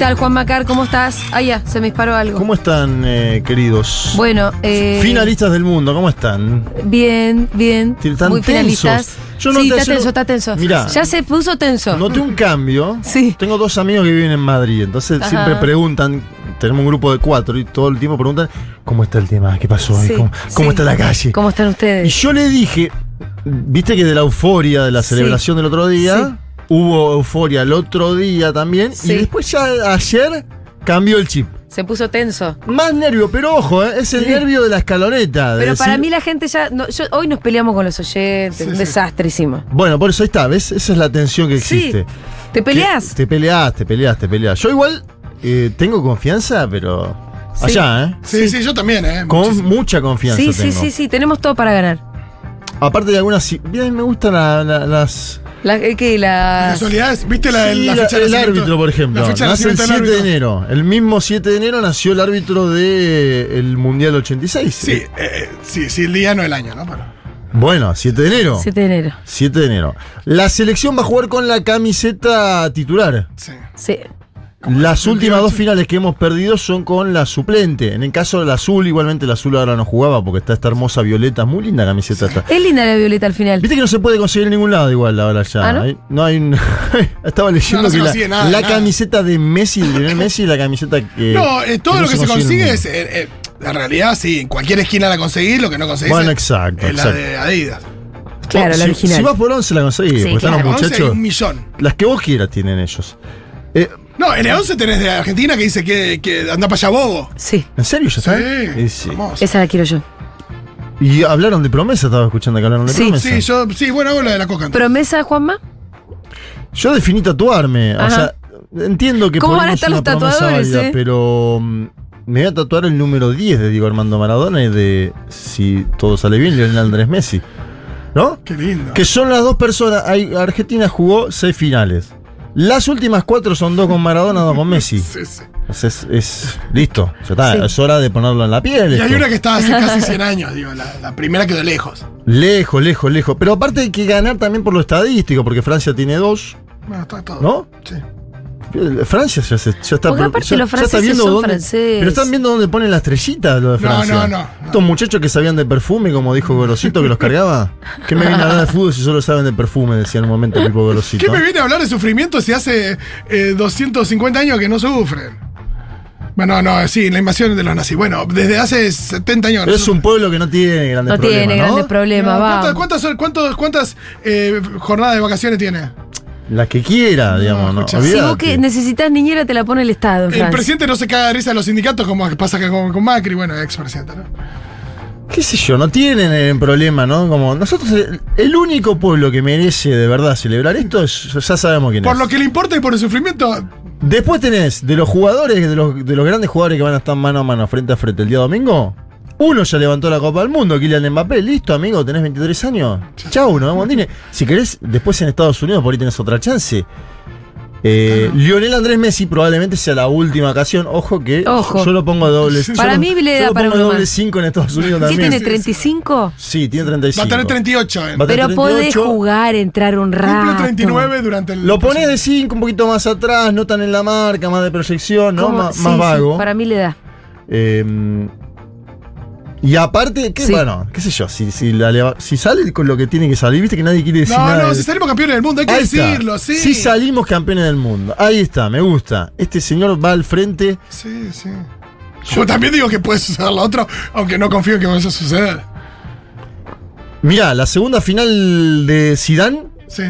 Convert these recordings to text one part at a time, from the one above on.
Tal, Juan Macar? ¿Cómo estás? Ah, ya, se me disparó algo. ¿Cómo están, eh, queridos? Bueno, eh, Finalistas del mundo, ¿cómo están? Bien, bien. ¿Están Muy finalistas. tensos? Yo no sí, te- está tenso, está tenso. Mirá. ya se puso tenso. Noté un cambio. Sí. Tengo dos amigos que viven en Madrid, entonces Ajá. siempre preguntan, tenemos un grupo de cuatro y todo el tiempo preguntan, ¿cómo está el tema? ¿Qué pasó? Sí, ¿Cómo, cómo sí. está la calle? ¿Cómo están Y ustedes? yo le dije, viste que de la euforia de la celebración del otro día, hubo euforia el otro día también, Sí. y después ya ayer cambió el chip. Se puso tenso. Más nervio, pero ojo, ¿eh? es el Sí. nervio de la escaloneta. de Pero para mí la gente ya. no, yo- hoy nos peleamos con los oyentes, un desastre hicimos. Bueno, por eso ahí está, ¿ves? Esa es la tensión que Sí. existe. ¿Te peleás? Que Te peleás, te peleás, te peleás. Yo igual eh, tengo confianza, pero Sí. allá, ¿eh? Sí, sí, yo también, ¿eh? Con Muchísimo. mucha confianza Sí, sí, tengo. sí, sí, tenemos todo para ganar. Aparte de algunas... sí- Bien, me gustan la- la- las... La, eh, que la. Casualidades, ¿viste la, Sí, la la- fecha de el árbitro, por ejemplo. La fecha de Nace el nacimiento 7 del de enero. El mismo 7 de enero nació el árbitro del Mundial 86. Sí, eh, eh, sí, sí, el día no el año, ¿no? Pero- Bueno, 7 de enero. 7 de enero. 7 de enero. La selección va a jugar con la camiseta titular. sí. Sí. Las últimas 28. dos finales que hemos perdido son con la suplente. En el caso del azul, igualmente el azul ahora no jugaba porque está esta hermosa violeta, muy linda camiseta esta. Es linda la violeta al final. Viste que no se puede conseguir en ningún lado igual ahora ya. ¿Ah, no? Hay- no hay un- Estaba leyendo No, no se que la, consigue nada, la nada. camiseta de Messi, de Lionel Messi, la camiseta que. No, eh, todo que lo que se consigue es. eh, eh, la realidad, sí, en cualquier esquina la conseguís, lo que no conseguís Bueno, es, exacto, es la de Adidas. Claro, la si, original. Si vas por 11 la conseguís, Sí, porque están claro. los Once hay muchachos. un millón. Las que vos quieras tienen ellos. Eh, No, en el 11 tenés de Argentina que dice que, que anda para allá bobo. Sí, ¿En serio ya? Sí, sí. vamos. esa la quiero yo. Y hablaron de promesa, estaba escuchando que hablaron de Sí. promesa. Sí, yo, sí, bueno, hago la de la coca. ¿Promesa, Juanma? Yo definí tatuarme. O sea, entiendo que ¿Cómo van a estar es los una promesa tatuadores, válida, eh? pero mm, me voy a tatuar el número 10 de Diego Armando Maradona y de, si todo sale bien, Lionel Andrés Messi. ¿No? Qué lindo. Que son las dos personas. Hay, Argentina jugó seis finales. Las últimas cuatro son dos con Maradona, dos con Messi. Sí, sí. Es, es- es- listo. Ya está. Sí. Es hora de ponerlo en la piel. Y hay una que está hace casi 100 años, digo, la, la primera quedó lejos. Lejos, lejos, lejos. Pero aparte hay que ganar también por lo estadístico, porque Francia tiene dos. Bueno, está todo. ¿No? Sí. Francia ya, se- ya está. Porque aparte ya- los ya está franceses viendo son dónde- franceses. Pero están viendo dónde ponen la estrellita lo de No, Francia. no, no, no. Estos muchachos que sabían de perfume, como dijo Gorosito, que los cargaba. ¿Qué me viene a hablar de fútbol si solo saben de perfume? Decía en un momento tipo Gorosito. ¿Qué me viene a hablar de sufrimiento si hace eh, 250 años que no sufren? Bueno, no, sí, la invasión de los nazis. Bueno, desde hace 70 años. no Es un pueblo que no tiene grandes No problemas. tiene ¿no? grandes problemas, No, vamos. ¿Cuántas, cuántas, cuántas, cuántas eh, jornadas de vacaciones tiene? Las que quiera, digamos, ¿no? escucha. Si vos que necesitas niñera, te la pone el Estado en El Francia. presidente no se caga de risa de los sindicatos como pasa acá con, con Macri, bueno, expresidente, ¿no? qué sé yo, no tienen eh, problema, ¿no? Como nosotros, el, único pueblo que merece de verdad celebrar esto, es- ya sabemos quién Por es. lo que le importa y por el sufrimiento, Después tenés de los jugadores, de los, de los grandes jugadores que van a estar mano a mano, frente a frente el día domingo. Uno ya levantó la Copa del Mundo, Kylian Mbappé. Listo, amigo, tenés 23 años. Chau, nos vemos, Andine. Si querés, después en Estados Unidos por ahí tenés otra chance. Eh, Lionel Andrés Messi probablemente sea la última ocasión. Ojo que Ojo. yo lo pongo a doble. yo Para mí le yo da lo para pongo doble más. 5 en Estados Unidos ¿Qué también. tiene, 35? Sí, tiene 35. va a tener 38. ¿eh? Va a tener Pero podés 38. jugar, entrar un rato. Cumple 39 durante el. Lo pones de 5 un poquito más atrás, no tan en la marca, más de proyección, ¿no? Más, Sí, más sí, vago. para mí le da. Eh, y aparte, ¿qué, Sí. bueno, qué sé yo, si, si, la leva- si sale con lo que tiene que salir, viste que nadie quiere decir No, nada. no, de- si salimos campeones del mundo, hay que Ahí está. decirlo, sí. Si salimos campeones del mundo. Ahí está, me gusta. Este señor va al frente. Sí, sí. Yo también digo que puede suceder lo otro, aunque no confío en que vaya a suceder. Mirá, la segunda final de Zidane Sí,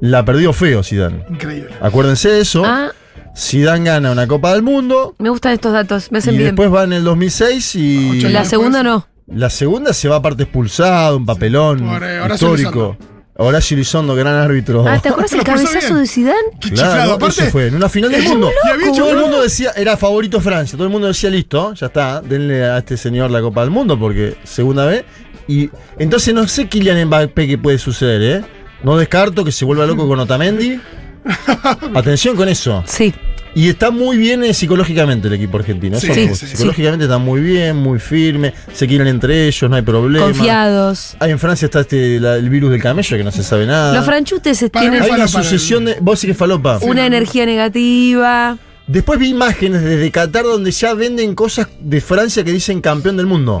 la perdió feo Zidane. increíble. Acuérdense de eso. Ah, Zidane gana una Copa del Mundo. me gustan estos datos, me hacen Y bien. después va en el 2006 y La segunda no. la segunda se va aparte expulsado, un papelón por, eh, Horacio histórico. Horacio Elizondo, gran árbitro. Ah, ¿te acuerdas el cabezazo de Zidane? Qué Claro, chiflado. eso Aparte, fue, en una final del es mundo. Todo el un- mundo decía, era favorito Francia. Todo el mundo decía, listo, ya está, denle a este señor la Copa del Mundo porque segunda vez. Y entonces no sé Kylian Mbappé qué puede suceder, ¿eh? No descarto que se vuelva loco con Otamendi. Atención con eso. Sí. Y está muy bien eh, psicológicamente el equipo argentino. Sí, Eso sí, me- sí. psicológicamente está muy bien, muy firme. Se quieren entre ellos, no hay problema. Confiados. Ah, en Francia está este, la- el virus del camello que no se sabe nada. Los franchutes Para tienen mí Hay una Falopa, sucesión de. Vos sí que falopa. una energía negativa. Después vi imágenes desde Qatar donde ya venden cosas de Francia que dicen campeón del mundo.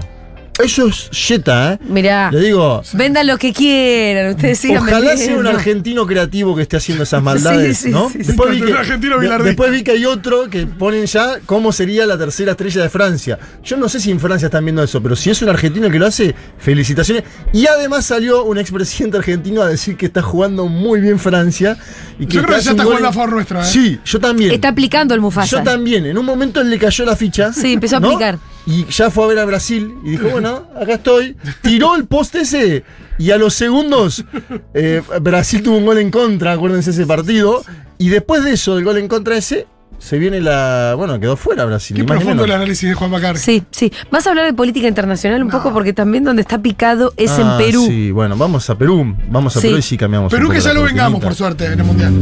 Eso es yeta, ¿eh? Mirá. Le digo, Vendan lo que quieran, ustedes sigan ojalá sea un argentino creativo que esté haciendo esas maldades, Sí, sí, ¿no? sí, sí. después, vi Un que, argentino de- bilardista. después vi que hay otro que ponen ya cómo sería la tercera estrella de Francia. Yo no sé si en Francia están viendo eso, pero si es un argentino que lo hace, felicitaciones. Y además salió un expresidente argentino a decir que está jugando muy bien Francia. Y que Yo creo que ya está jugando a favor nuestro, ¿eh? Sí, yo también. Está aplicando el Mufasa. Yo también, en un momento él le cayó la ficha. Sí, empezó a ¿no? aplicar. Y ya fue a ver a Brasil y dijo, bueno, acá estoy. Tiró el poste ese y a los segundos eh, Brasil tuvo un gol en contra, acuérdense ese partido. Y después de eso, del gol en contra ese, se viene la... Bueno, quedó fuera Brasil. Qué profundo el análisis de Juan Macar. Sí, sí. ¿Vas a hablar de política internacional un poco? Porque también donde está picado es en Ah, Perú. Sí, bueno, vamos a Perú. Vamos a Sí. Perú y sí cambiamos. Perú que ya lo vengamos, por suerte, en el Mundial.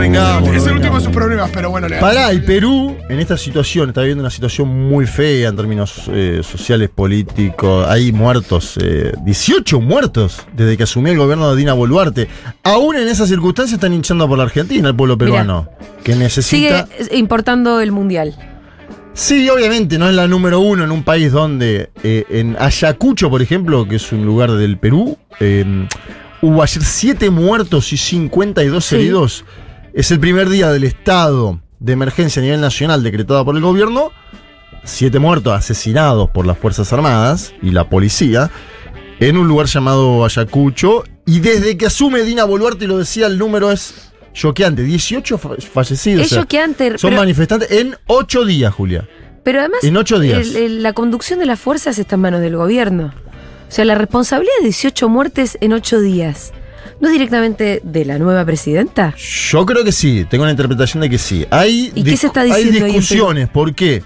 Lo vengamos. es el último de sus problemas, pero bueno, le Pará, y Perú en esta situación está viviendo una situación muy fea en términos eh, sociales, políticos. Hay muertos, eh, 18 muertos desde que asumió el gobierno de Dina Boluarte. Aún en esas circunstancias están hinchando por la Argentina, el pueblo Mirá. peruano, que Sigue necesita. eh, importando el mundial. Sí, obviamente, no es la número uno en un país donde eh, en Ayacucho, por ejemplo, que es un lugar del Perú, eh, hubo ayer 7 muertos y 52 Sí. heridos. Es el primer día del estado de emergencia a nivel nacional decretado por el gobierno. Siete muertos asesinados por las Fuerzas Armadas y la policía en un lugar llamado Ayacucho. Y desde que asume Dina Boluarte, y lo decía, el número es choqueante: 18 fa- fallecidos. Es o sea, choqueante, son pero- manifestantes en 8 días, Julia. Pero además, En ocho días. el- el- la conducción de las fuerzas está en manos del gobierno. O sea, la responsabilidad de 18 muertes en 8 días. ¿No es directamente de la nueva presidenta? Yo creo que sí, tengo la interpretación de que sí. Hay, ¿Y qué se está hay diciendo Perú? discusiones, ¿por qué?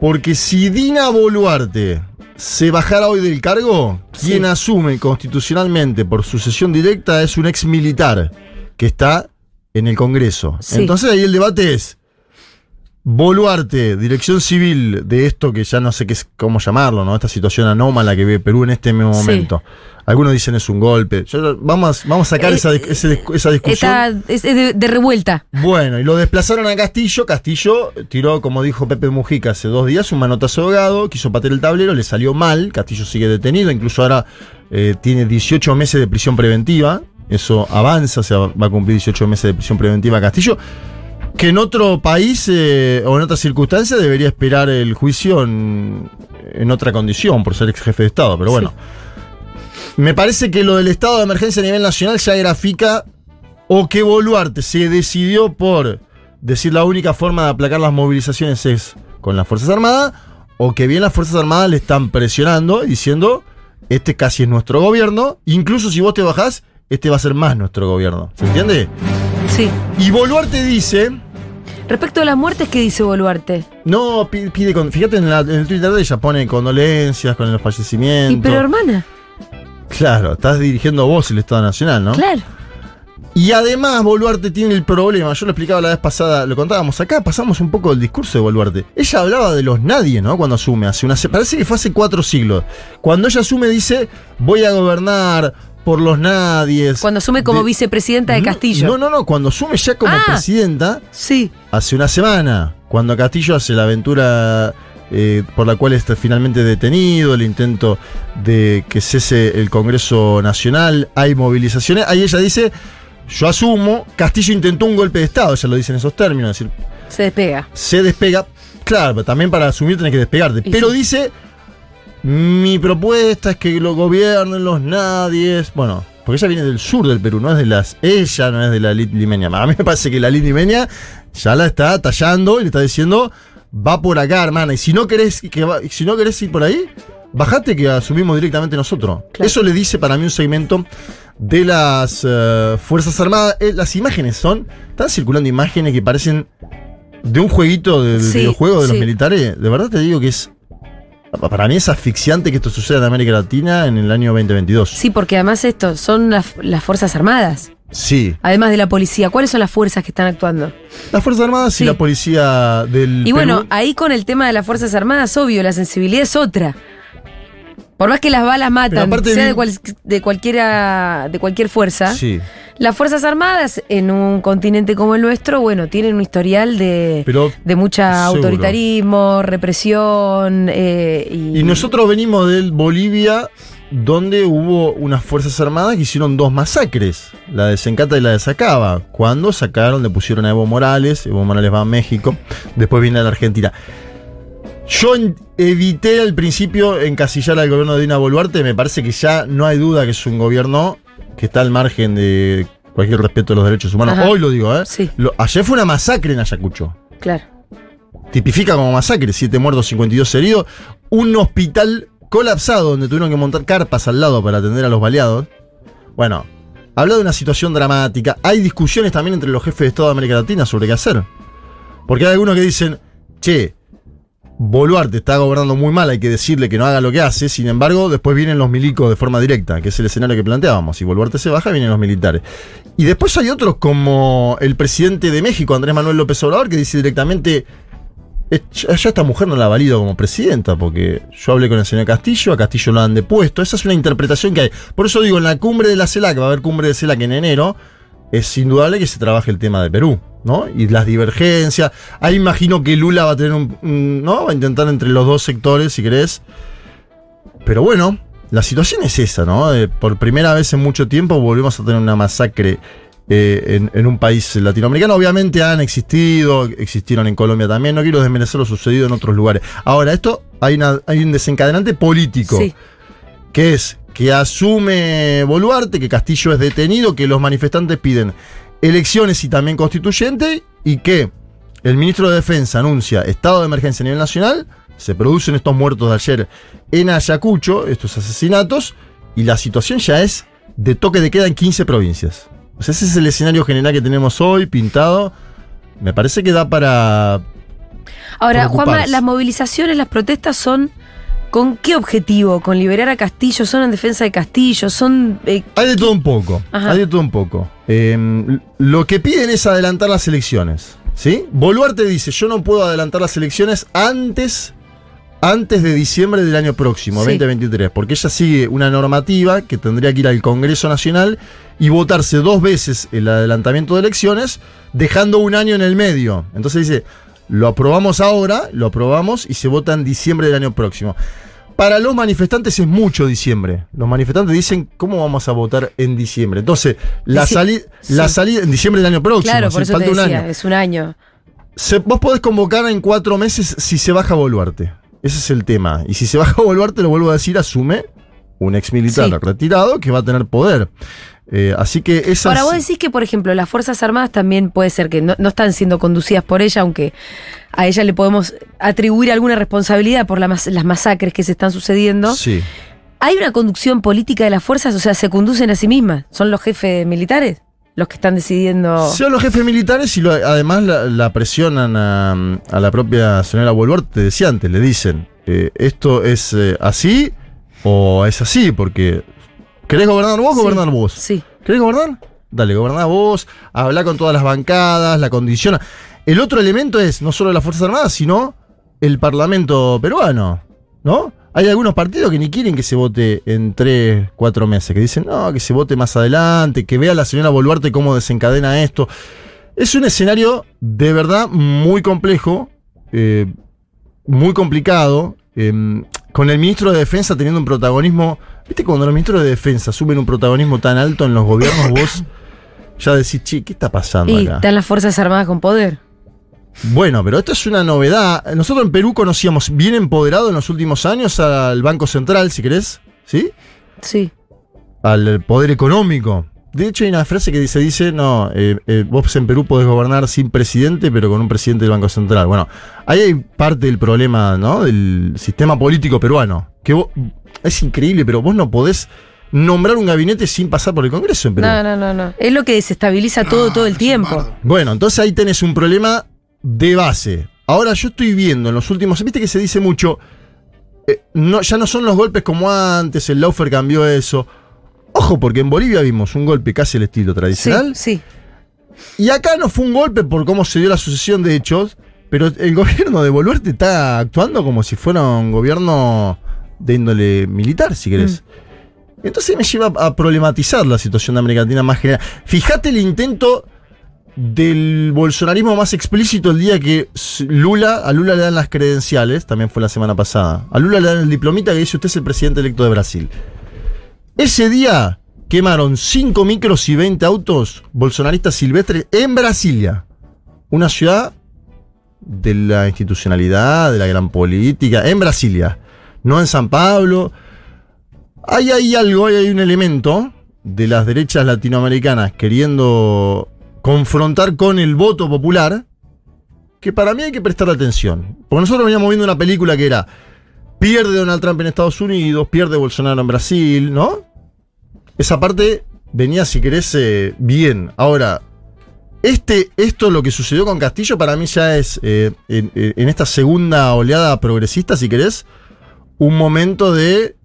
Porque si Dina Boluarte se bajara hoy del cargo, Sí. quien asume constitucionalmente por sucesión directa es un ex militar que está en el Congreso. Sí. Entonces ahí el debate es, Boluarte, dirección civil de esto que ya no sé qué es, cómo llamarlo, ¿no? Esta situación anómala que ve Perú en este mismo Sí. momento. Algunos dicen es un golpe. Yo- vamos, vamos a sacar Eh, esa, ese- esa discusión. Está es de, de revuelta. Bueno, y lo desplazaron a Castillo. Castillo tiró, como dijo Pepe Mujica hace dos días, un manotazo ahogado, quiso patear el tablero, le salió mal. Castillo sigue detenido, incluso ahora eh, tiene 18 meses de prisión preventiva. Eso avanza, o sea, va a cumplir 18 meses de prisión preventiva Castillo. Que en otro país eh, o en otra circunstancia debería esperar el juicio en, en otra condición, por ser ex jefe de Estado. Pero bueno, me parece que lo del estado de emergencia a nivel nacional ya grafica o que Boluarte se decidió por decir la única forma de aplacar las movilizaciones es con las Fuerzas Armadas, o que bien las Fuerzas Armadas le están presionando diciendo, este casi es nuestro gobierno, incluso si vos te bajás, este va a ser más nuestro gobierno. ¿Se entiende? Sí. Y Boluarte dice, Respecto a las muertes, ¿qué dice Boluarte? no, pi- pide, con- fíjate en, la- en el Twitter de ella, pone condolencias con los fallecimientos. Y pero hermana, Claro, estás dirigiendo vos el Estado Nacional, ¿no? claro. Y además Boluarte tiene el problema, yo lo explicaba la vez pasada, lo contábamos acá, pasamos un poco del discurso de Boluarte. Ella hablaba de los nadie, ¿no? Cuando asume, hace una, parece que fue hace cuatro siglos. Cuando ella asume dice, voy a gobernar por los nadies. Cuando asume como De- vicepresidenta de Castillo. No, no, no, cuando asume ya como Ah. presidenta, Sí. hace una semana, cuando Castillo hace la aventura eh, por la cual está finalmente detenido, el intento de que cese el Congreso Nacional, hay movilizaciones, ahí ella dice, yo asumo, Castillo intentó un golpe de Estado, ella lo dice en esos términos, es decir, Se despega. se despega, claro, pero también para asumir tenés que despegarte, Y pero sí. dice, mi propuesta es que lo gobiernen los nadies, bueno, porque ella viene del sur del Perú, no es de las, ella no es de la limeña, a mí me parece que la limeña ya la está tallando y le está diciendo, va por acá, hermana, y si no querés, que va- si no querés ir por ahí, bajate que asumimos directamente nosotros. Claro. Eso le dice para mí un segmento de las eh, Fuerzas Armadas. Eh, las imágenes son, están circulando imágenes que parecen de un jueguito Sí, videojuego de los militares. De verdad te digo que es, para mí es asfixiante que esto suceda en América Latina en el año 2022. Sí, porque además esto son las, las Fuerzas Armadas, Sí. además de la policía. ¿Cuáles son las fuerzas que están actuando? Las Fuerzas Armadas Sí. y la policía del Y bueno, Perú. ahí con el tema de las Fuerzas Armadas, obvio, la sensibilidad es otra. Por más que las balas matan, sea de, cual- de cualquiera, de cualquier fuerza, Sí. las Fuerzas Armadas en un continente como el nuestro, bueno, tienen un historial de, Pero de mucha seguro. autoritarismo, represión eh, y, Y nosotros venimos del Bolivia, donde hubo unas fuerzas armadas que hicieron dos masacres, la de Sencata y la de Sacaba, cuando sacaron, le pusieron a Evo Morales, Evo Morales va a México, después viene a la Argentina. Yo evité al principio encasillar al gobierno de Dina Boluarte, me parece que ya no hay duda que es un gobierno que está al margen de cualquier respeto a los derechos humanos. Ajá. Hoy lo digo, ¿eh? Sí. Lo- ayer fue una masacre en Ayacucho Claro. tipifica como masacre, 7 muertos, 52 heridos, un hospital colapsado donde tuvieron que montar carpas al lado para atender a los baleados. Bueno, habla de una situación dramática. Hay discusiones también entre los jefes de Estado de América Latina sobre qué hacer. Porque hay algunos que dicen, che, Boluarte está gobernando muy mal, hay que decirle que no haga lo que hace. Sin embargo, después vienen los milicos de forma directa, que es el escenario que planteábamos. Si Boluarte se baja, vienen los militares. Y después hay otros como el presidente de México, Andrés Manuel López Obrador, que dice directamente, "Eh, ya ya esta mujer no la valido como presidenta, porque yo hablé con el señor Castillo, a Castillo lo han depuesto. Esa es una interpretación que hay. Por eso digo, en la cumbre de la CELAC, va a haber cumbre de CELAC en enero, es indudable que se trabaje el tema de Perú, ¿no? Y las divergencias. Ahí imagino que Lula va a tener un. ¿No? Va a intentar entre los dos sectores, si querés. Pero bueno, la situación es esa, ¿no? Eh, por primera vez en mucho tiempo volvemos a tener una masacre eh, en, en un país latinoamericano. Obviamente han existido, existieron en Colombia también. No quiero desmerecer lo sucedido en otros lugares. Ahora, esto hay, una, hay un desencadenante político Sí. que es que asume Boluarte, que Castillo es detenido, que los manifestantes piden elecciones y también constituyente, y que el ministro de Defensa anuncia estado de emergencia a nivel nacional, se producen estos muertos de ayer en Ayacucho, estos asesinatos, y la situación ya es de toque de queda en 15 provincias. O sea, ese es el escenario general que tenemos hoy, pintado. Me parece que da para... Ahora, Juanma, las movilizaciones, las protestas son ¿con qué objetivo? ¿Con liberar a Castillo? ¿Son en defensa de Castillo? ¿Son eh, Hay de todo un poco. Ajá. Hay de todo un poco. Eh, lo que piden es adelantar las elecciones. ¿Sí? Boluarte dice: Yo no puedo adelantar las elecciones antes, antes de diciembre del año próximo, Sí. 2023. Porque ella sigue una normativa que tendría que ir al Congreso Nacional y votarse dos veces el adelantamiento de elecciones, dejando un año en el medio. Entonces dice: Lo aprobamos ahora, lo aprobamos y se vota en diciembre del año próximo. Para los manifestantes es mucho diciembre. Los manifestantes dicen, ¿cómo vamos a votar en diciembre? Entonces, la, Dici- sali- la salida en diciembre del año próximo. claro, por eso falta te un año. es un año. Se- vos podés convocar en cuatro meses si se baja Boluarte. Ese es el tema. Y si se baja Boluarte, lo vuelvo a decir, asume un ex militar Sí. retirado que va a tener poder. Eh, así que esa Ahora, vos decís que, por ejemplo, las Fuerzas Armadas también puede ser que no, no están siendo conducidas por ella, aunque a ella le podemos atribuir alguna responsabilidad por la mas- las masacres que se están sucediendo. Sí. ¿Hay una conducción política de las fuerzas? O sea, ¿se conducen a sí mismas? ¿Son los jefes militares los que están decidiendo? Son los jefes militares y lo- además la, la presionan a, a la propia señora Boluarte, te decía antes, le dicen, eh, esto es eh, así o es así, porque ¿querés gobernar vos Sí, gobernar vos? Sí. ¿Querés gobernar? Dale, goberná vos, habla con todas las bancadas, la condiciona. El otro elemento es no solo las Fuerzas Armadas, sino el Parlamento peruano, ¿no? Hay algunos partidos que ni quieren que se vote en tres, cuatro meses, que dicen, no, que se vote más adelante, que vea la señora Boluarte cómo desencadena esto. Es un escenario de verdad muy complejo, eh, muy complicado, eh, con el ministro de Defensa teniendo un protagonismo. ¿Viste cuando los ministros de Defensa asumen un protagonismo tan alto en los gobiernos, vos ya decís, che, ¿qué está pasando Y acá? están las Fuerzas Armadas con poder. Bueno, pero esto es una novedad. Nosotros en Perú conocíamos bien empoderado en los últimos años al Banco Central, si querés, ¿sí? Sí. Al poder económico. De hecho, hay una frase que se dice, no, eh, eh, vos en Perú podés gobernar sin presidente, pero con un presidente del Banco Central. Bueno, ahí hay parte del problema, ¿no? Del sistema político peruano. Que vos- es increíble, pero vos no podés nombrar un gabinete sin pasar por el Congreso en Perú. No, no, no, no. Es lo que desestabiliza todo, todo el tiempo. Bueno, entonces ahí tenés un problema de base. Ahora yo estoy viendo en los últimos, viste que se dice mucho, eh, no, ya no son los golpes como antes, el Laufer cambió eso. Ojo, porque en Bolivia vimos un golpe casi el estilo Sí, tradicional. sí. Y acá no fue un golpe por cómo se dio la sucesión de hechos, pero el gobierno de Boluarte está actuando como si fuera un gobierno de índole militar, si querés. Entonces me lleva a problematizar la situación de América Latina más general. Fíjate el intento del bolsonarismo más explícito el día que Lula, a Lula le dan las credenciales, también fue la semana pasada. A Lula le dan el diplomita que dice usted es el presidente electo de Brasil. Ese día quemaron 5 micros y 20 autos bolsonaristas silvestres en Brasilia, una ciudad de la institucionalidad, de la gran política, en Brasilia, no en San Pablo. Hay ahí algo, hay un elemento de las derechas latinoamericanas queriendo confrontar con el voto popular que para mí hay que prestar atención. Porque nosotros veníamos viendo una película que era pierde Donald Trump en Estados Unidos, pierde Bolsonaro en Brasil, ¿no? Esa parte venía, si querés, eh, bien. Ahora, este, esto, lo que sucedió con Castillo, para mí ya es, eh, en, esta segunda oleada progresista, si querés, un momento de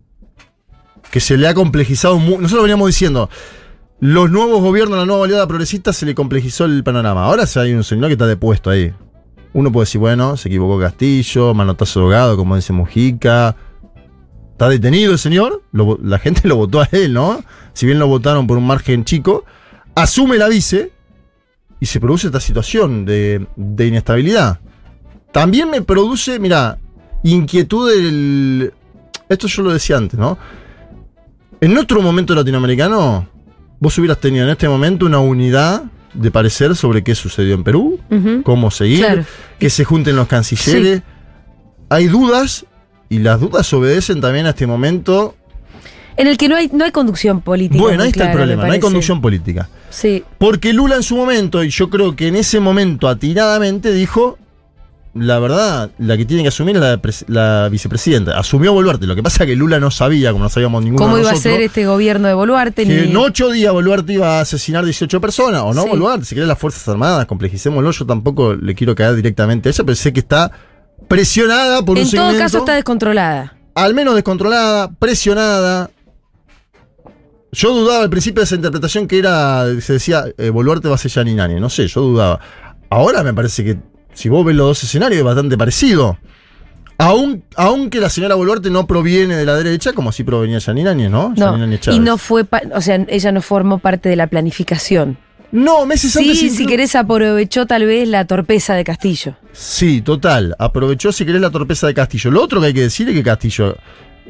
que se le ha complejizado. Nosotros veníamos diciendo, los nuevos gobiernos, la nueva oleada progresista, se le complejizó el panorama. Ahora hay un señor que está depuesto ahí. Uno puede decir, bueno, se equivocó Castillo, manotazo ahogado, como dice Mujica. Está detenido el señor, lo la gente lo votó a él, ¿no? Si bien lo votaron por un margen chico, asume la vice y se produce esta situación de, de inestabilidad. También me produce, mira, inquietud del... Esto yo lo decía antes, ¿no? En otro momento latinoamericano, vos hubieras tenido en este momento una unidad de parecer sobre qué sucedió en Perú, cómo seguir, Claro. que se junten los cancilleres. Hay dudas y las dudas obedecen también a este momento. En el que no hay, no hay conducción política. Bueno, ahí está clara, el problema, no hay conducción política. Sí. Porque Lula en su momento, y yo creo que en ese momento atiradamente dijo, la verdad, la que tiene que asumir es la, pres- la vicepresidenta. Asumió Boluarte. Lo que pasa es que Lula no sabía, como no sabíamos ninguno ¿Cómo de iba a ser este gobierno de Boluarte? que Ni- en ocho días Boluarte iba a asesinar 18 personas, o no Sí. Boluarte, si querés las Fuerzas Armadas, complejicémoslo, yo tampoco le quiero caer directamente a ella, pero sé que está presionada por un en todo segmento, caso está descontrolada. al menos descontrolada, presionada. Yo dudaba al principio de esa interpretación que era, se decía, eh, Boluarte va a ser Yaninani, no sé, yo dudaba. Ahora me parece que si vos ves los dos escenarios es bastante parecido. Aun, aunque la señora Boluarte no proviene de la derecha, como si provenía Yaninani, ¿no? No. Yaninani Y no fue, o sea, ella no formó parte de la planificación. No, meses antes. Sí, si querés aprovechó tal vez la torpeza de Castillo. Sí, total. Aprovechó, si querés, la torpeza de Castillo. Lo otro que hay que decir es que Castillo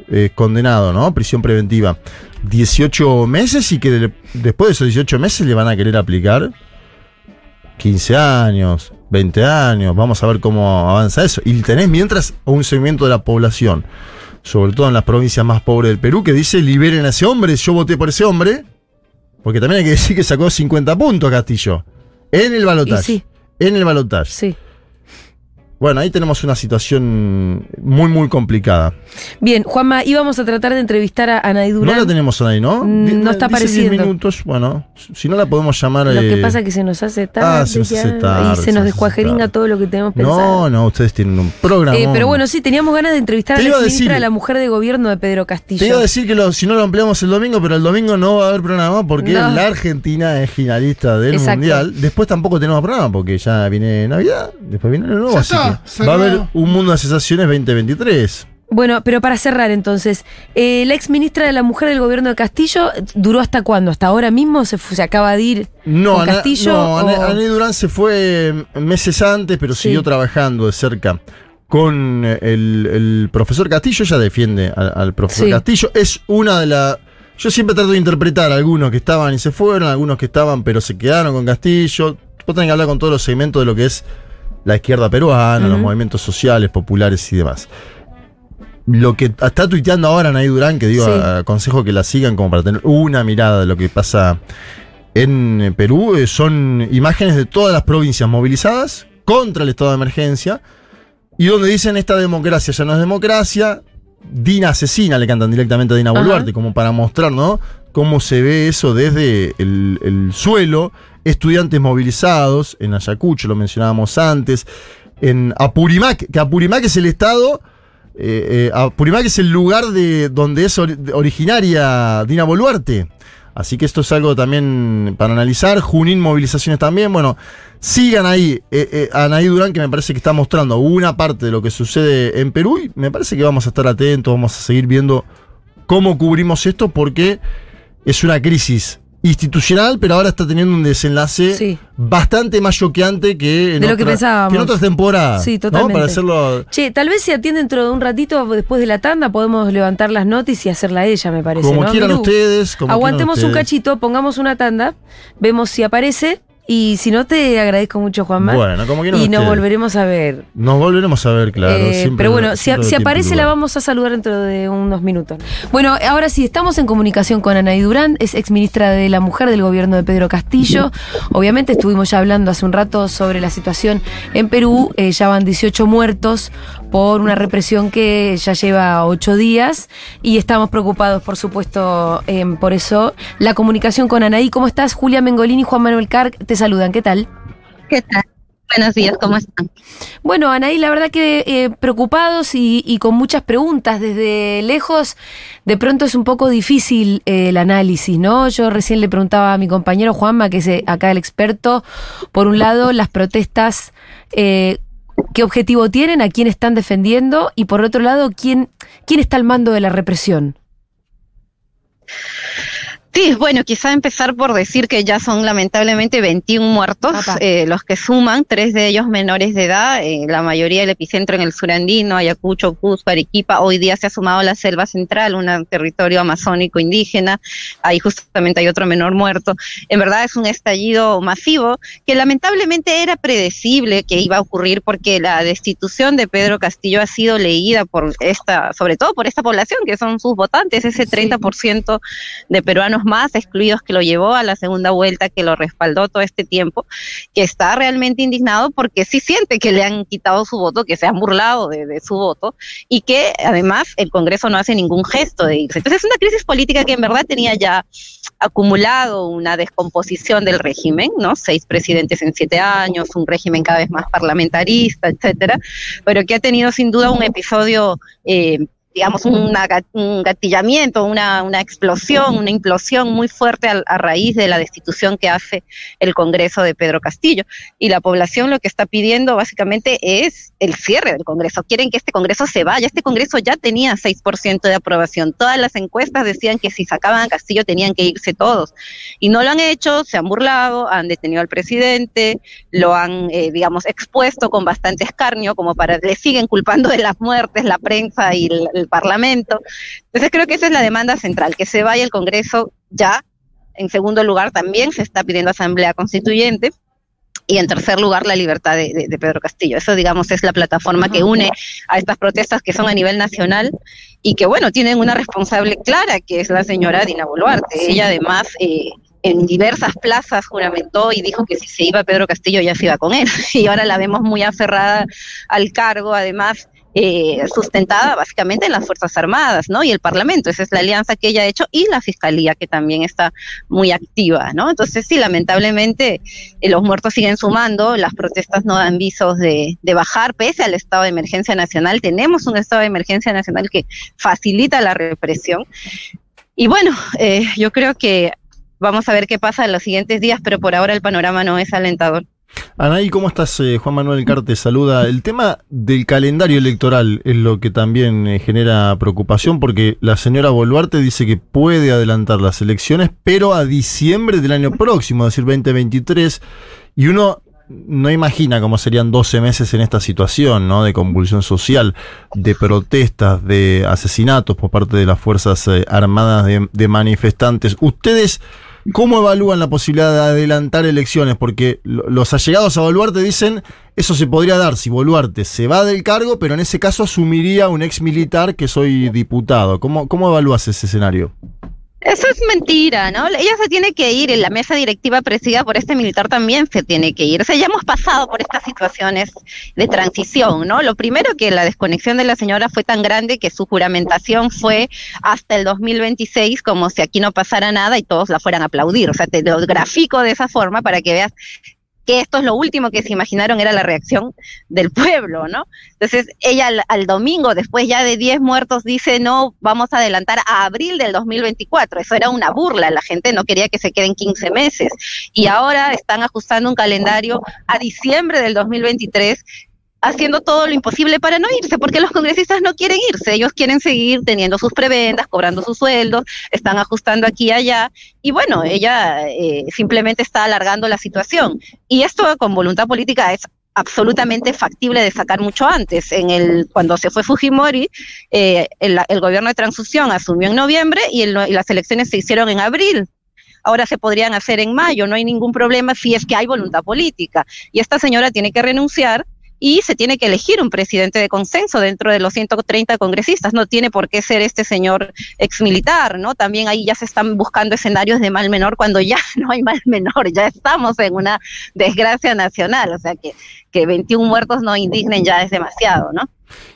es condenado, ¿no? Prisión preventiva. 18 meses y que de- después de esos 18 meses le van a querer aplicar 15 años, 20 años. Vamos a ver cómo avanza eso. Y tenés mientras un segmento de la población, sobre todo en las provincias más pobres del Perú, que dice liberen a ese hombre. Yo voté por ese hombre. Porque también hay que decir que sacó 50 puntos Castillo. En el balotaje. Sí. En el balotaje. Sí. Bueno, ahí tenemos una situación muy, muy complicada. Bien, Juanma, íbamos a tratar de entrevistar a Anaí No Durán. la tenemos ahí, ¿no? Mm, Di- no está dice 10 apareciendo. minutos, bueno, si no la podemos llamar. Lo que eh, pasa es que se nos hace tarde, ah, se nos hace tarde, y se se nos descuajeringa todo lo que tenemos pensado. No, no, ustedes tienen un programa. Eh, pero bueno, sí, teníamos ganas de entrevistar a la ministra de la mujer de gobierno de Pedro Castillo. Te iba a decir que lo- si no lo ampliamos el domingo, pero el domingo no va a haber programa porque No. la Argentina es finalista del Exacto. Mundial. Después tampoco tenemos programa porque ya viene Navidad, después viene el nuevo, Ya así está, va a haber un mundo de sensaciones 2023. Bueno, pero para cerrar entonces, eh, la ex ministra de la mujer del gobierno de Castillo, ¿duró hasta cuándo? ¿Hasta ahora mismo? ¿Se, se acaba de ir No, con Ana, Castillo? no, o- Ané Durán se fue mm, meses antes, pero Sí. siguió trabajando de cerca con eh, el, el profesor Castillo. Ella defiende al, al profesor Sí. Castillo. Es una de las. Yo siempre trato de interpretar algunos que estaban y se fueron, algunos que estaban pero se quedaron con Castillo. Vos tenés que hablar con todos los segmentos de lo que es la izquierda peruana, los movimientos sociales, populares y demás. Lo que está tuiteando ahora Nay Durán, que digo, Sí. aconsejo que la sigan como para tener una mirada de lo que pasa en eh, Perú eh, son imágenes de todas las provincias movilizadas contra el estado de emergencia y donde dicen esta democracia ya no es democracia, Dina asesina, le cantan directamente a Dina Ajá. Boluarte, como para mostrar, ¿no? Cómo se ve eso desde el, el suelo, estudiantes movilizados, en Ayacucho, lo mencionábamos antes, en Apurímac, que Apurímac es el estado, eh, eh, Apurímac es el lugar de donde es ori- originaria Dina Boluarte. Así que esto es algo también para analizar. Junín, movilizaciones también. Bueno, sigan ahí. Eh, Anaí Durán, que me parece que está mostrando una parte de lo que sucede en Perú. Y me parece que vamos a estar atentos, vamos a seguir viendo cómo cubrimos esto, porque es una crisis institucional, pero ahora está teniendo un desenlace Sí. bastante más choqueante que en, De lo que otra- pensábamos. que en otras temporadas. Sí, ¿no? totalmente. Para hacerlo. Che, tal vez si atiende dentro de un ratito, después de la tanda, podemos levantar las notas y hacerla a ella, me parece. Como ¿no, quieran ustedes. como Aguantemos quieran un ustedes. cachito, pongamos una tanda, vemos si aparece y si no, te agradezco mucho, Juanma. Bueno, como quieran y nos ustedes. volveremos a ver. Nos volveremos a ver, claro. Eh, siempre- pero bueno, si, aparece la vamos a saludar dentro de unos minutos. Bueno, ahora sí, estamos en comunicación con Anaí Durán, es exministra de la Mujer del gobierno de Pedro Castillo. Obviamente estuvimos ya hablando hace un rato sobre la situación en Perú. Eh, ya van 18 muertos por una represión que ya lleva 8 días y estamos preocupados, por supuesto, em, por eso. La comunicación con Anaí, ¿cómo estás? Julia Mengolini y Juan Manuel Carc te saludan, ¿qué tal? ¿Qué tal? Buenos días, ¿cómo están? Bueno, Anaí, la verdad que eh, preocupados y, y con muchas preguntas desde lejos, de pronto es un poco difícil eh, el análisis, ¿no? Yo recién le preguntaba a mi compañero Juanma, que es eh, acá el experto, por un lado, las protestas, ¿qué objetivo tienen? ¿A quién están defendiendo? Y por otro lado, ¿quién, quién está al mando de la represión? Sí, bueno, quizá empezar por decir que ya son lamentablemente 21 muertos, eh, los que suman, tres de ellos menores de edad, eh, la mayoría del epicentro en el surandino, Ayacucho, Cusco, Arequipa, hoy día se ha sumado la selva central, un territorio amazónico indígena, ahí justamente hay otro menor muerto. En verdad es un estallido masivo que lamentablemente era predecible que iba a ocurrir porque la destitución de Pedro Castillo ha sido leída por esta, sobre todo por esta población que son sus votantes, ese 30% de peruanos más excluidos que lo llevó a la segunda vuelta, que lo respaldó todo este tiempo, que está realmente indignado porque sí siente que le han quitado su voto, que se han burlado de, su voto y que además el Congreso no hace ningún gesto de irse. Entonces es una crisis política que en verdad tenía ya acumulado una descomposición del régimen, ¿no? Seis presidentes en siete años, un régimen cada vez más parlamentarista, etcétera, pero que ha tenido sin duda un episodio eh, digamos, una, un gatillamiento, una, una explosión, una implosión muy fuerte al- a, raíz de la destitución que hace el Congreso de Pedro Castillo. Y la población lo que está pidiendo básicamente es el cierre del Congreso. Quieren que este Congreso se vaya. Este Congreso ya tenía 6% de aprobación. Todas las encuestas decían que si sacaban a Castillo tenían que irse todos. Y no lo han hecho, se han burlado, han detenido al presidente, lo han, eh, digamos, expuesto con bastante escarnio, como para, le siguen culpando de las muertes la prensa y el, el Parlamento. Entonces creo que esa es la demanda central, que se vaya el Congreso ya. En segundo lugar, también se está pidiendo asamblea constituyente. Y en tercer lugar, la libertad de, de- de Pedro Castillo. Eso, digamos, es la plataforma que une a estas protestas que son a nivel nacional y que, bueno, tienen una responsable clara, que es la señora Dina Boluarte. Sí. Ella, además, eh, en diversas plazas juramentó y dijo que si se iba Pedro Castillo ya se iba con él. Y ahora la vemos muy aferrada al cargo, además eh, sustentada básicamente en las Fuerzas Armadas, ¿no? Y el Parlamento, esa es la alianza que ella ha hecho, y la Fiscalía, que también está muy activa, ¿no? Entonces, sí, lamentablemente eh, los muertos siguen sumando, las protestas no dan visos de, de bajar, pese al estado de emergencia nacional. Tenemos un estado de emergencia nacional que facilita la represión. Y bueno, eh, yo creo que vamos a ver qué pasa en los siguientes días, pero por ahora el panorama no es alentador. Anaí, ¿cómo estás? Eh, Juan Manuel Carte saluda. El tema del calendario electoral es lo que también eh, genera preocupación porque la señora Boluarte dice que puede adelantar las elecciones, pero a diciembre del año próximo, es decir, 2023, y uno no imagina cómo serían 12 meses en esta situación, ¿no? De convulsión social, de protestas, de asesinatos por parte de las Fuerzas eh, Armadas de, de manifestantes. ¿Ustedes cómo evalúan la posibilidad de adelantar elecciones? Porque lo- los allegados a Boluarte dicen, eso se podría dar si Boluarte se va del cargo, pero en ese caso asumiría un ex militar que soy diputado. ¿Cómo, cómo evalúas ese escenario? Eso es mentira, ¿no? Ella se tiene que ir y la mesa directiva presidida por este militar también se tiene que ir. O sea, ya hemos pasado por estas situaciones de transición, ¿no? Lo primero que la desconexión de la señora fue tan grande que su juramentación fue hasta el 2026 como si aquí no pasara nada y todos la fueran a aplaudir. O sea, te lo grafico de esa forma para que veas que esto es lo último que se imaginaron era la reacción del pueblo, ¿no? Entonces ella al, domingo, después ya de 10 muertos, dice, no, vamos a adelantar a abril del 2024. Eso era una burla, la gente no quería que se queden 15 meses. Y ahora están ajustando un calendario a diciembre del 2023 haciendo todo lo imposible para no irse, porque los congresistas no quieren irse, ellos quieren seguir teniendo sus prebendas, cobrando sus sueldos, están ajustando aquí y allá, y bueno, ella eh, simplemente está alargando la situación. Y esto con voluntad política es absolutamente factible de sacar mucho antes. En el, cuando se fue Fujimori, eh, el, gobierno de transición asumió en noviembre y las elecciones se hicieron en abril ahora se podrían hacer en mayo, no hay ningún problema si es que hay voluntad política. Y esta señora tiene que renunciar y se tiene que elegir un presidente de consenso dentro de los 130 congresistas. No tiene por qué ser este señor exmilitar, ¿no? También ahí ya se están buscando escenarios de mal menor cuando ya no hay mal menor, ya estamos en una desgracia nacional, o sea que, que 21 muertos no indignen ya es demasiado, ¿no?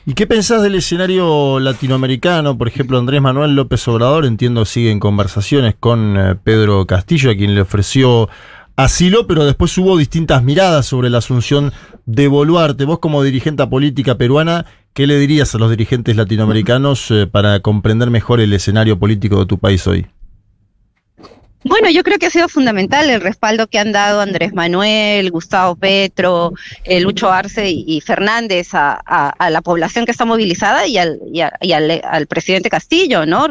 ¿Y qué pensás del escenario latinoamericano? Por ejemplo, Andrés Manuel López Obrador, entiendo, sigue en conversaciones con eh, Pedro Castillo, a quien le ofreció asilo, pero después hubo distintas miradas sobre la asunción de Boluarte. Vos como dirigente política peruana, ¿qué le dirías a los dirigentes latinoamericanos eh, para comprender mejor el escenario político de tu país hoy? Bueno, yo creo que ha sido fundamental el respaldo que han dado Andrés Manuel, Gustavo Petro, eh, Lucho Arce y, Fernández a, la población que está movilizada y al, al, presidente Castillo, ¿no?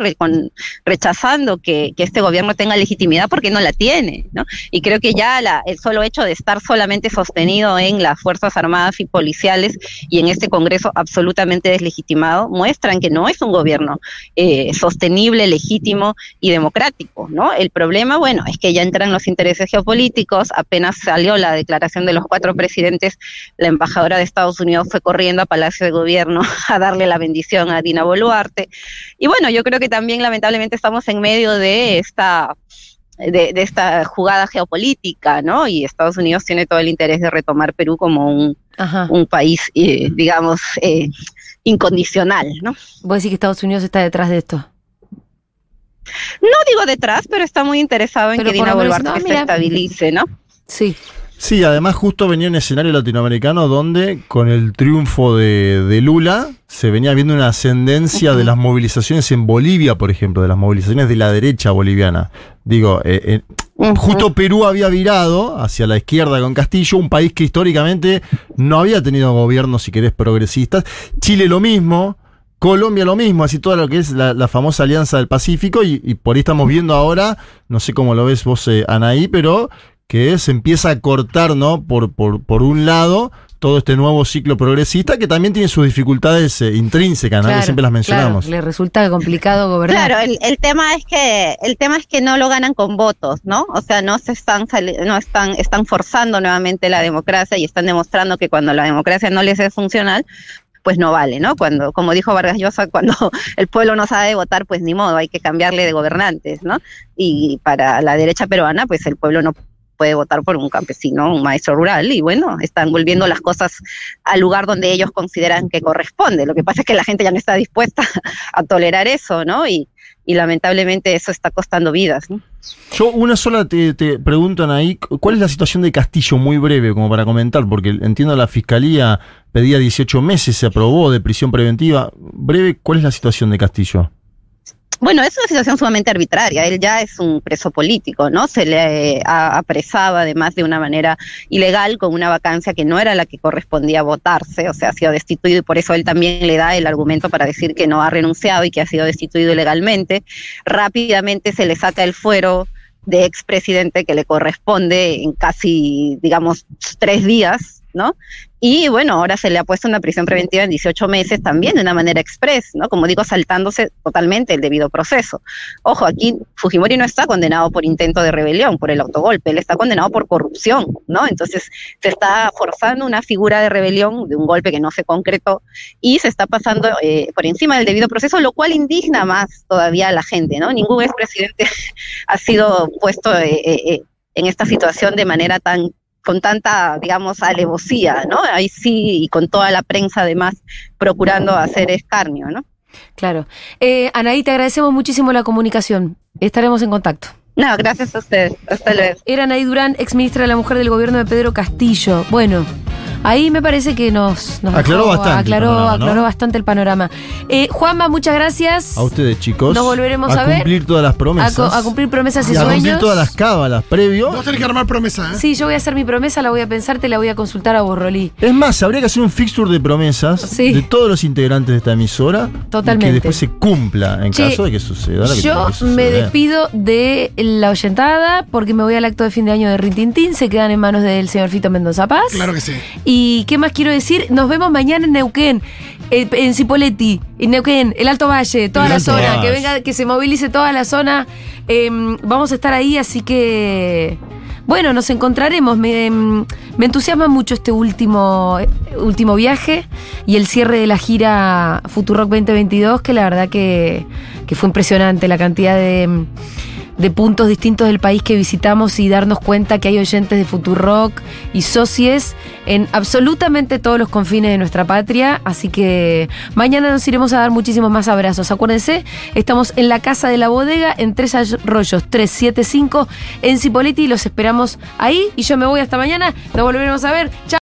rechazando que, este gobierno tenga legitimidad porque no la tiene, ¿no? Y creo que ya el solo hecho de estar solamente sostenido en las Fuerzas Armadas y policiales y en este Congreso absolutamente deslegitimado muestran que no es un gobierno eh, sostenible, legítimo y democrático, ¿no? El problema bueno, es que ya entran los intereses geopolíticos, apenas salió la declaración de los cuatro presidentes, la embajadora de Estados Unidos fue corriendo a Palacio de Gobierno a darle la bendición a Dina Boluarte. Y bueno, yo creo que también lamentablemente estamos en medio de esta de, esta jugada geopolítica, ¿no? Y Estados Unidos tiene todo el interés de retomar Perú como un, un país, eh, digamos, eh, incondicional, ¿no? ¿Vos decís que Estados Unidos está detrás de esto? No digo detrás, pero está muy interesado en que Dina Boluarte se estabilice, ¿no? Sí. Sí, además justo venía un escenario latinoamericano donde con el triunfo de, Lula se venía viendo una ascendencia de las movilizaciones en Bolivia, por ejemplo, de las movilizaciones de la derecha boliviana. Digo, eh, eh, justo Perú había virado hacia la izquierda con Castillo, un país que históricamente no había tenido gobiernos, si querés, progresistas. Chile lo mismo. Colombia lo mismo, así toda lo que es la, famosa Alianza del Pacífico, y, por ahí estamos viendo ahora, no sé cómo lo ves vos, eh, Anaí, pero que se empieza a cortar, ¿no? Por, por, por un lado, todo este nuevo ciclo progresista que también tiene sus dificultades eh, intrínsecas, ¿no? que siempre las mencionamos. le resulta complicado gobernar. Claro, el, tema es que el tema es que no lo ganan con votos, ¿no? O sea, no se están no están están forzando nuevamente la democracia y están demostrando que cuando la democracia no les es funcional, pues no vale, ¿no? Cuando, como dijo Vargas Llosa, cuando el pueblo no sabe votar, pues ni modo, hay que cambiarle de gobernantes, ¿no? Y para la derecha peruana, pues el pueblo no puede votar por un campesino, un maestro rural, y bueno, están volviendo las cosas al lugar donde ellos consideran que corresponde. Lo que pasa es que la gente ya no está dispuesta a tolerar eso, ¿no? Y, lamentablemente eso está costando vidas. Yo una sola te, te preguntan ahí, ¿cuál es la situación de Castillo? Muy breve, como para comentar, porque entiendo la fiscalía pedía 18 meses, se aprobó de prisión preventiva. Breve, ¿cuál es la situación de Castillo? Bueno, es una situación sumamente arbitraria. Él ya es un preso político, ¿no? Se le eh, apresaba además de una manera ilegal con una vacancia que no era la que correspondía votarse, o sea, ha sido destituido y por eso él también le da el argumento para decir que no ha renunciado y que ha sido destituido ilegalmente. Rápidamente se le saca el fuero de expresidente que le corresponde en casi, digamos, tres días ¿no? Y bueno, ahora se le ha puesto una prisión preventiva en 18 meses también de una manera express, ¿no? Como digo, saltándose totalmente el debido proceso. Ojo, aquí Fujimori no está condenado por intento de rebelión, por el autogolpe, él está condenado por corrupción, ¿no? Entonces se está forzando una figura de rebelión, de un golpe que no se concretó, y se está pasando eh, por encima del debido proceso, lo cual indigna más todavía a la gente, ¿no? Ningún expresidente ha sido puesto eh, eh, en esta situación de manera tan con tanta, digamos, alevosía, ¿no? Ahí sí, y con toda la prensa además procurando hacer escarnio, ¿no? Claro. Eh, Anaí, te agradecemos muchísimo la comunicación. Estaremos en contacto. No, gracias a ustedes. Hasta luego. Era Anaí Durán, ex ministra de la Mujer del gobierno de Pedro Castillo. Bueno. Ahí me parece que nos, nos Aclaró dejó- bastante el aclaró, panorama, ¿no? aclaró bastante el panorama. Eh, Juanma, muchas gracias. A ustedes, chicos. Nos volveremos a ver. cumplir todas las A, promesas. a cumplir promesas y Y a cumplir sueños. todas las cábalas previo. Vos tenés que armar promesa, ¿eh? Sí, yo voy a hacer mi promesa, la voy a pensar, te la voy a consultar a Borrolí. Es más, habría que hacer un fixture de promesas Sí. de todos los integrantes de esta emisora. Totalmente. Y que después se cumpla en Che, caso de que suceda lo que Yo que me despido de la oyentada porque me voy al acto de fin de año de Rintintín. Se quedan en manos del señor Fito Mendoza Paz. Claro que sí. ¿Y qué más quiero decir? Nos vemos mañana en Neuquén, eh, en Cipolletti, en Neuquén, el Alto Valle, toda El la zona, Valle. que venga, que se movilice toda la zona. Eh, vamos a estar ahí, así que. Bueno, nos encontraremos. Me, em, me entusiasma mucho este último, eh, último viaje y el cierre de la gira Futurock 2022, que la verdad que, que fue impresionante la cantidad de, em, de puntos distintos del país que visitamos y darnos cuenta que hay oyentes de Futurock y socies en absolutamente todos los confines de nuestra patria. Así que mañana nos iremos a dar muchísimos más abrazos. Acuérdense, estamos en la Casa de la Bodega, en Tres Arroyos 375, en Cipolletti. Los esperamos ahí y yo me voy hasta mañana. Nos volveremos a ver. Chao.